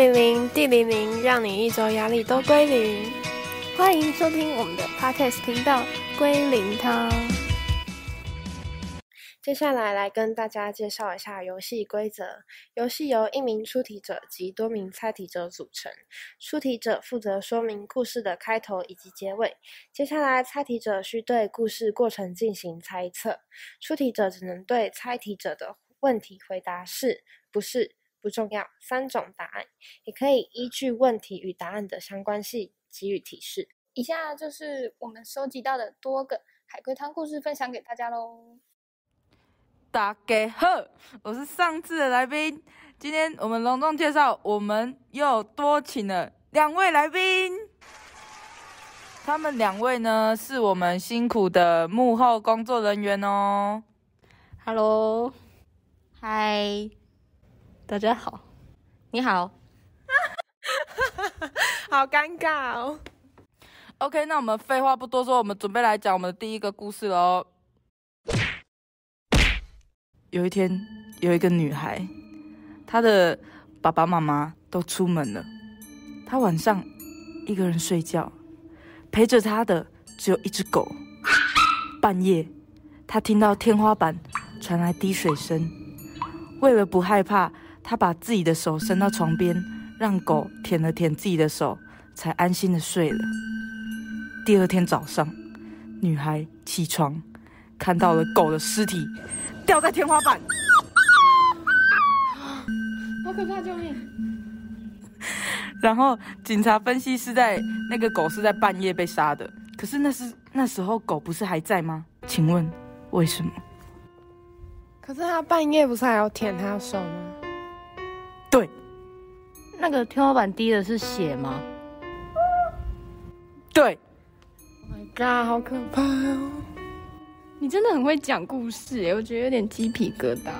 零零地零零，让你一周压力都归零。欢迎收听我们的 podcast 频道《归零汤》。接下来来跟大家介绍一下游戏规则。游戏由一名出题者及多名猜题者组成。出题者负责说明故事的开头以及结尾。接下来，猜题者需对故事过程进行猜测。出题者只能对猜题者的问题回答是、不是。不重要，三种答案也可以依据问题与答案的相关性给予提示。以下就是我们收集到的多个海龟汤故事，分享给大家喽。大家好，我是上次的来宾，今天我们隆重介绍，我们又多请了两位来宾。他们两位呢，是我们辛苦的幕后工作人员哦。Hello，嗨。大家好，你好，好尴尬哦。OK，那我们废话不多说，我们准备来讲我们的第一个故事喽。有一天，有一个女孩，她的爸爸妈妈都出门了，她晚上一个人睡觉，陪着她的只有一只狗。半夜，她听到天花板传来滴水声，为了不害怕。他把自己的手伸到床边，让狗舔了舔自己的手，才安心的睡了。第二天早上，女孩起床，看到了狗的尸体掉在天花板，好可怕！救命！然后警察分析是在那个狗是在半夜被杀的，可是那是那时候狗不是还在吗？请问为什么？可是他半夜不是还要舔他的手吗？对，那个天花板滴的是血吗？对。Oh my god，好可怕哦！你真的很会讲故事哎，我觉得有点鸡皮疙瘩。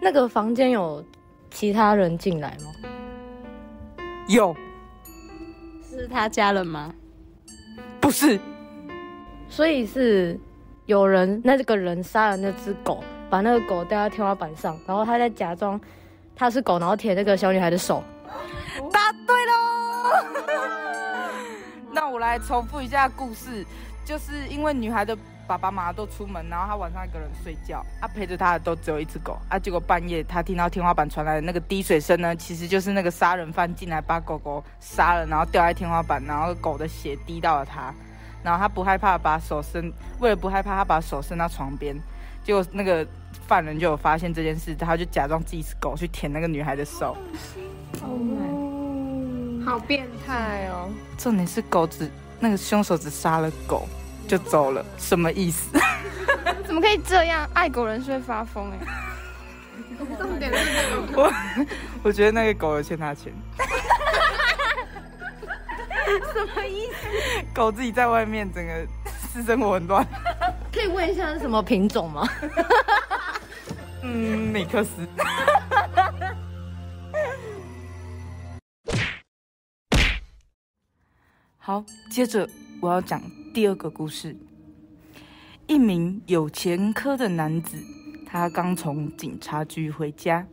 那个房间有其他人进来吗？有。是他家人吗？不是。所以是有人，那这个人杀了那只狗，把那个狗带到天花板上，然后他在假装。他是狗，然后舔那个小女孩的手。答对喽！那我来重复一下故事，就是因为女孩的爸爸妈妈都出门，然后她晚上一个人睡觉，啊陪着她的都只有一只狗，啊结果半夜她听到天花板传来的那个滴水声呢，其实就是那个杀人犯进来把狗狗杀了，然后掉在天花板，然后狗的血滴到了她，然后她不害怕，把手伸，为了不害怕，她把手伸到床边。结果那个犯人就有发现这件事，他就假装自己是狗去舔那个女孩的手。哦，好变态哦！重点是狗只那个凶手只杀了狗就走了，什么意思？怎么可以这样？爱狗人士会发疯哎！重 点我我觉得那个狗有欠他钱。什么意思？狗自己在外面整个私生活很乱。可以问一下是什么品种吗？嗯，美克斯。好，接着我要讲第二个故事。一名有前科的男子，他刚从警察局回家。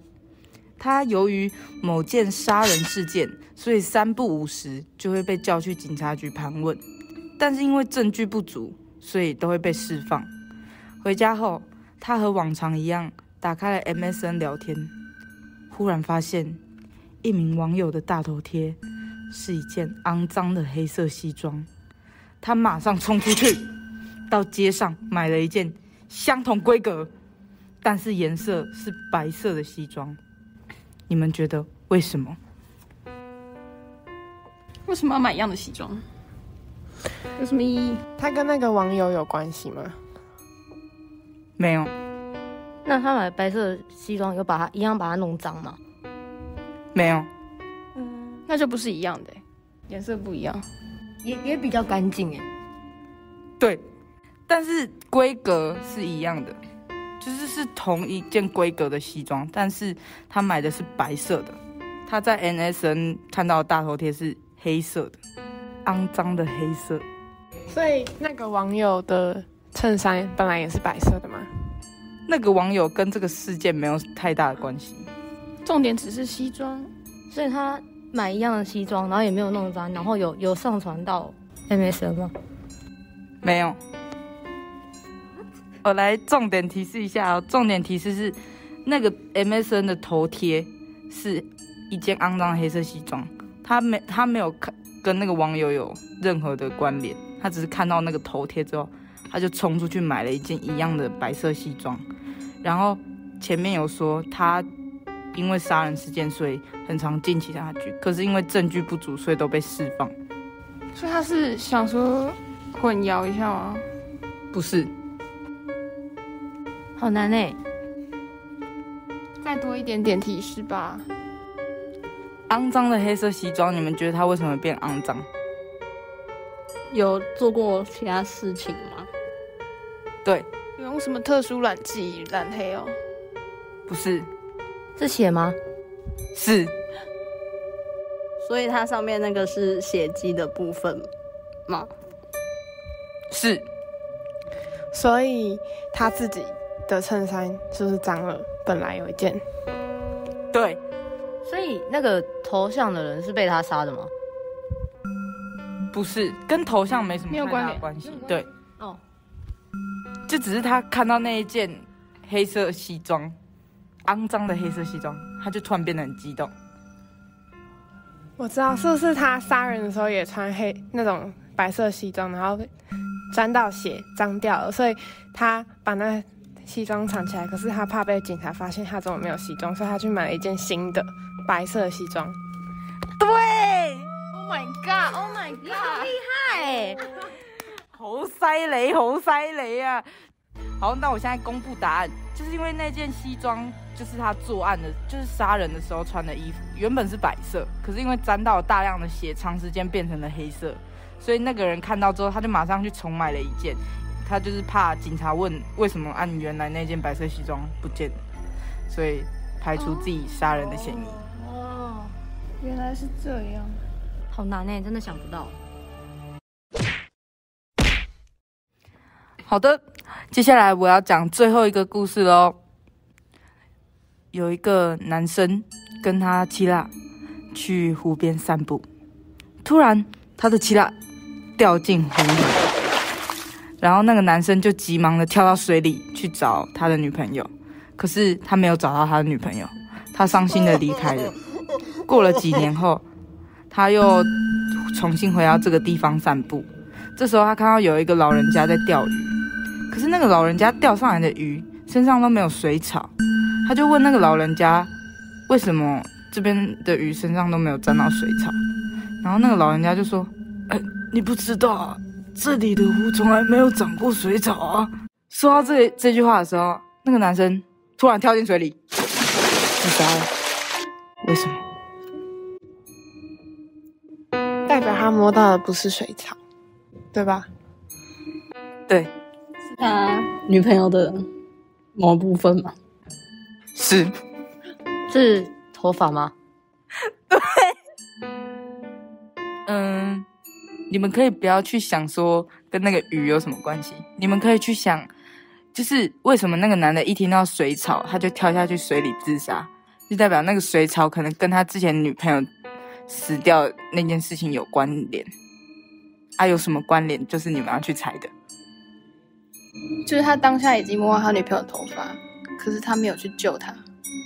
他由于某件杀人事件，所以三不五时就会被叫去警察局盘问。但是因为证据不足。所以都会被释放。回家后，他和往常一样打开了 MSN 聊天，忽然发现一名网友的大头贴是一件肮脏的黑色西装。他马上冲出去，到街上买了一件相同规格，但是颜色是白色的西装。你们觉得为什么？为什么要买一样的西装？有什么意义？他跟那个网友有关系吗？没有。那他买白色西装，有把它一样把它弄脏吗？没有。嗯，那就不是一样的，颜色不一样，也也比较干净哎。对，但是规格是一样的，就是是同一件规格的西装，但是他买的是白色的，他在 NSN 看到大头贴是黑色的。肮脏的黑色，所以那个网友的衬衫本来也是白色的吗？那个网友跟这个事件没有太大的关系，重点只是西装。所以他买一样的西装，然后也没有弄脏，然后有有上传到 MSN 吗？没有。我来重点提示一下哦，重点提示是那个 MSN 的头贴是一件肮脏的黑色西装，他没他没有看跟那个网友有任何的关联，他只是看到那个头贴之后，他就冲出去买了一件一样的白色西装，然后前面有说他因为杀人事件，所以很常进警察局，可是因为证据不足，所以都被释放。所以他是想说混淆一下吗？不是，好难哎、再多一点点提示吧。肮脏的黑色西装，你们觉得它为什么变肮脏？有做过其他事情吗？对，有用什么特殊染剂染黑哦？不是，是血吗？是所以它上面那个是血迹的部分吗？是所以他自己的衬衫是不是脏了？本来有一件，对，所以那个头像的人是被他杀的吗？不是跟头像没什么太大没有关联的关系。对，哦，就只是他看到那一件黑色西装，肮脏的黑色西装，他就突然变得很激动。我知道是不是他杀人的时候也穿黑那种白色西装，然后沾到血脏掉了，所以他把那西装藏起来。可是他怕被警察发现他怎么没有西装，所以他去买了一件新的白色西装。对，Oh my god! Oh my god! 嗨，猴塞雷，好塞雷啊！好，那我现在公布答案，就是因为那件西装就是他作案的，就是杀人的时候穿的衣服，原本是白色，可是因为沾到了大量的血，长时间变成了黑色，所以那个人看到之后，他就马上去重买了一件，他就是怕警察问为什么按原来那件白色西装不见了，所以排除自己杀人的嫌疑。哦，原来是这样。好难哎、真的想不到。好的，接下来我要讲最后一个故事喽。有一个男生跟他七辣去湖边散步，突然他的七辣掉进湖里，然后那个男生就急忙的跳到水里去找他的女朋友，可是他没有找到他的女朋友，他伤心的离开了。过了几年后，他又重新回到这个地方散步，这时候他看到有一个老人家在钓鱼，可是那个老人家钓上来的鱼身上都没有水草，他就问那个老人家，为什么这边的鱼身上都没有沾到水草？然后那个老人家就说：“哎，你不知道，这里的湖从来没有长过水草啊。”说到这这句话的时候，那个男生突然跳进水里，自杀了。为什么？代表他摸到的不是水草，对吧？对，是他女朋友的某部分吗？是是头发吗？对嗯，你们可以不要去想说跟那个鱼有什么关系，你们可以去想，就是为什么那个男的一听到水草，他就跳下去水里自杀，就代表那个水草可能跟他之前女朋友死掉那件事情有关联。啊，有什么关联？就是你们要去猜的。就是他当下已经摸到他女朋友的头发，可是他没有去救她，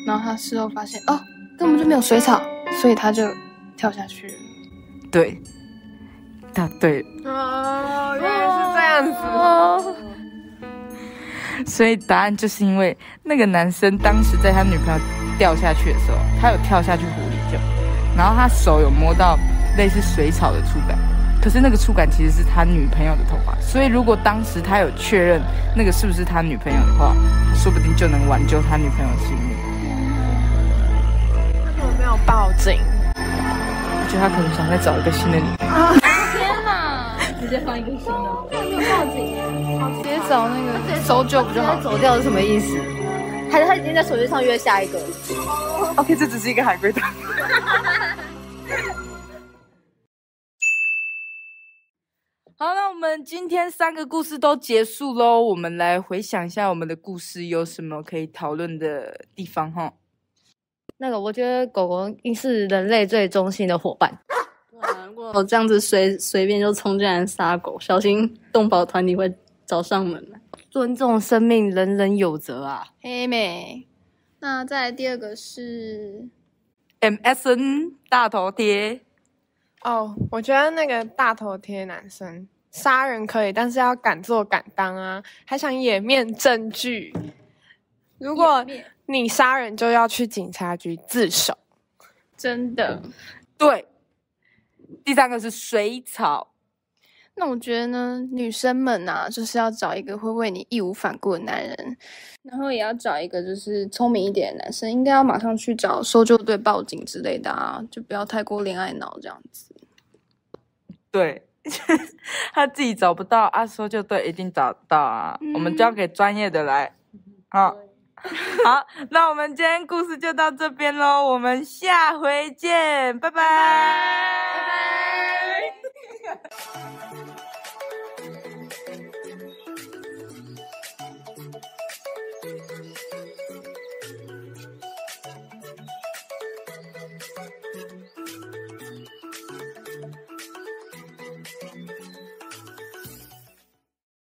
然后他事后发现哦，根本就没有水草，所以他就跳下去了。对，答对了。哦，原来是这样子。所以答案就是因为那个男生当时在他女朋友掉下去的时候，他有跳下去湖里救，然后他手有摸到类似水草的触感，可是那个触感其实是他女朋友的头发，所以如果当时他有确认那个是不是他女朋友的话，说不定就能挽救他女朋友的性命。为什么没有报警？我觉得他可能想再找一个新的女朋友。直接放一个新的。直接找那个搜救不就好他？走掉是什么意思？还是他已经在手机上约下一个？OK，这只是一个海龟汤。好，那我们今天三个故事都结束喽。我们来回想一下我们的故事有什么可以讨论的地方哈。那个，我觉得狗狗应是人类最忠心的伙伴。哇，如果这样子随随便就冲进来杀狗，小心动保团体会找上门来。尊重生命，人人有责啊！黑妹。那再来第二个是 MSN 大头贴，哦，我觉得那个大头贴男生杀人可以，但是要敢做敢当啊，还想掩面证据。如果你杀人，就要去警察局自首。真的。对。第三个是水草。那我觉得呢，女生们啊，就是要找一个会为你义无反顾的男人，然后也要找一个就是聪明一点的男生，应该要马上去找搜救队报警之类的啊，就不要太过恋爱脑这样子。对，他自己找不到啊，搜救队一定找到啊，我们交给专业的来。好，好，那我们今天故事就到这边喽，我们下回见，拜拜，拜拜。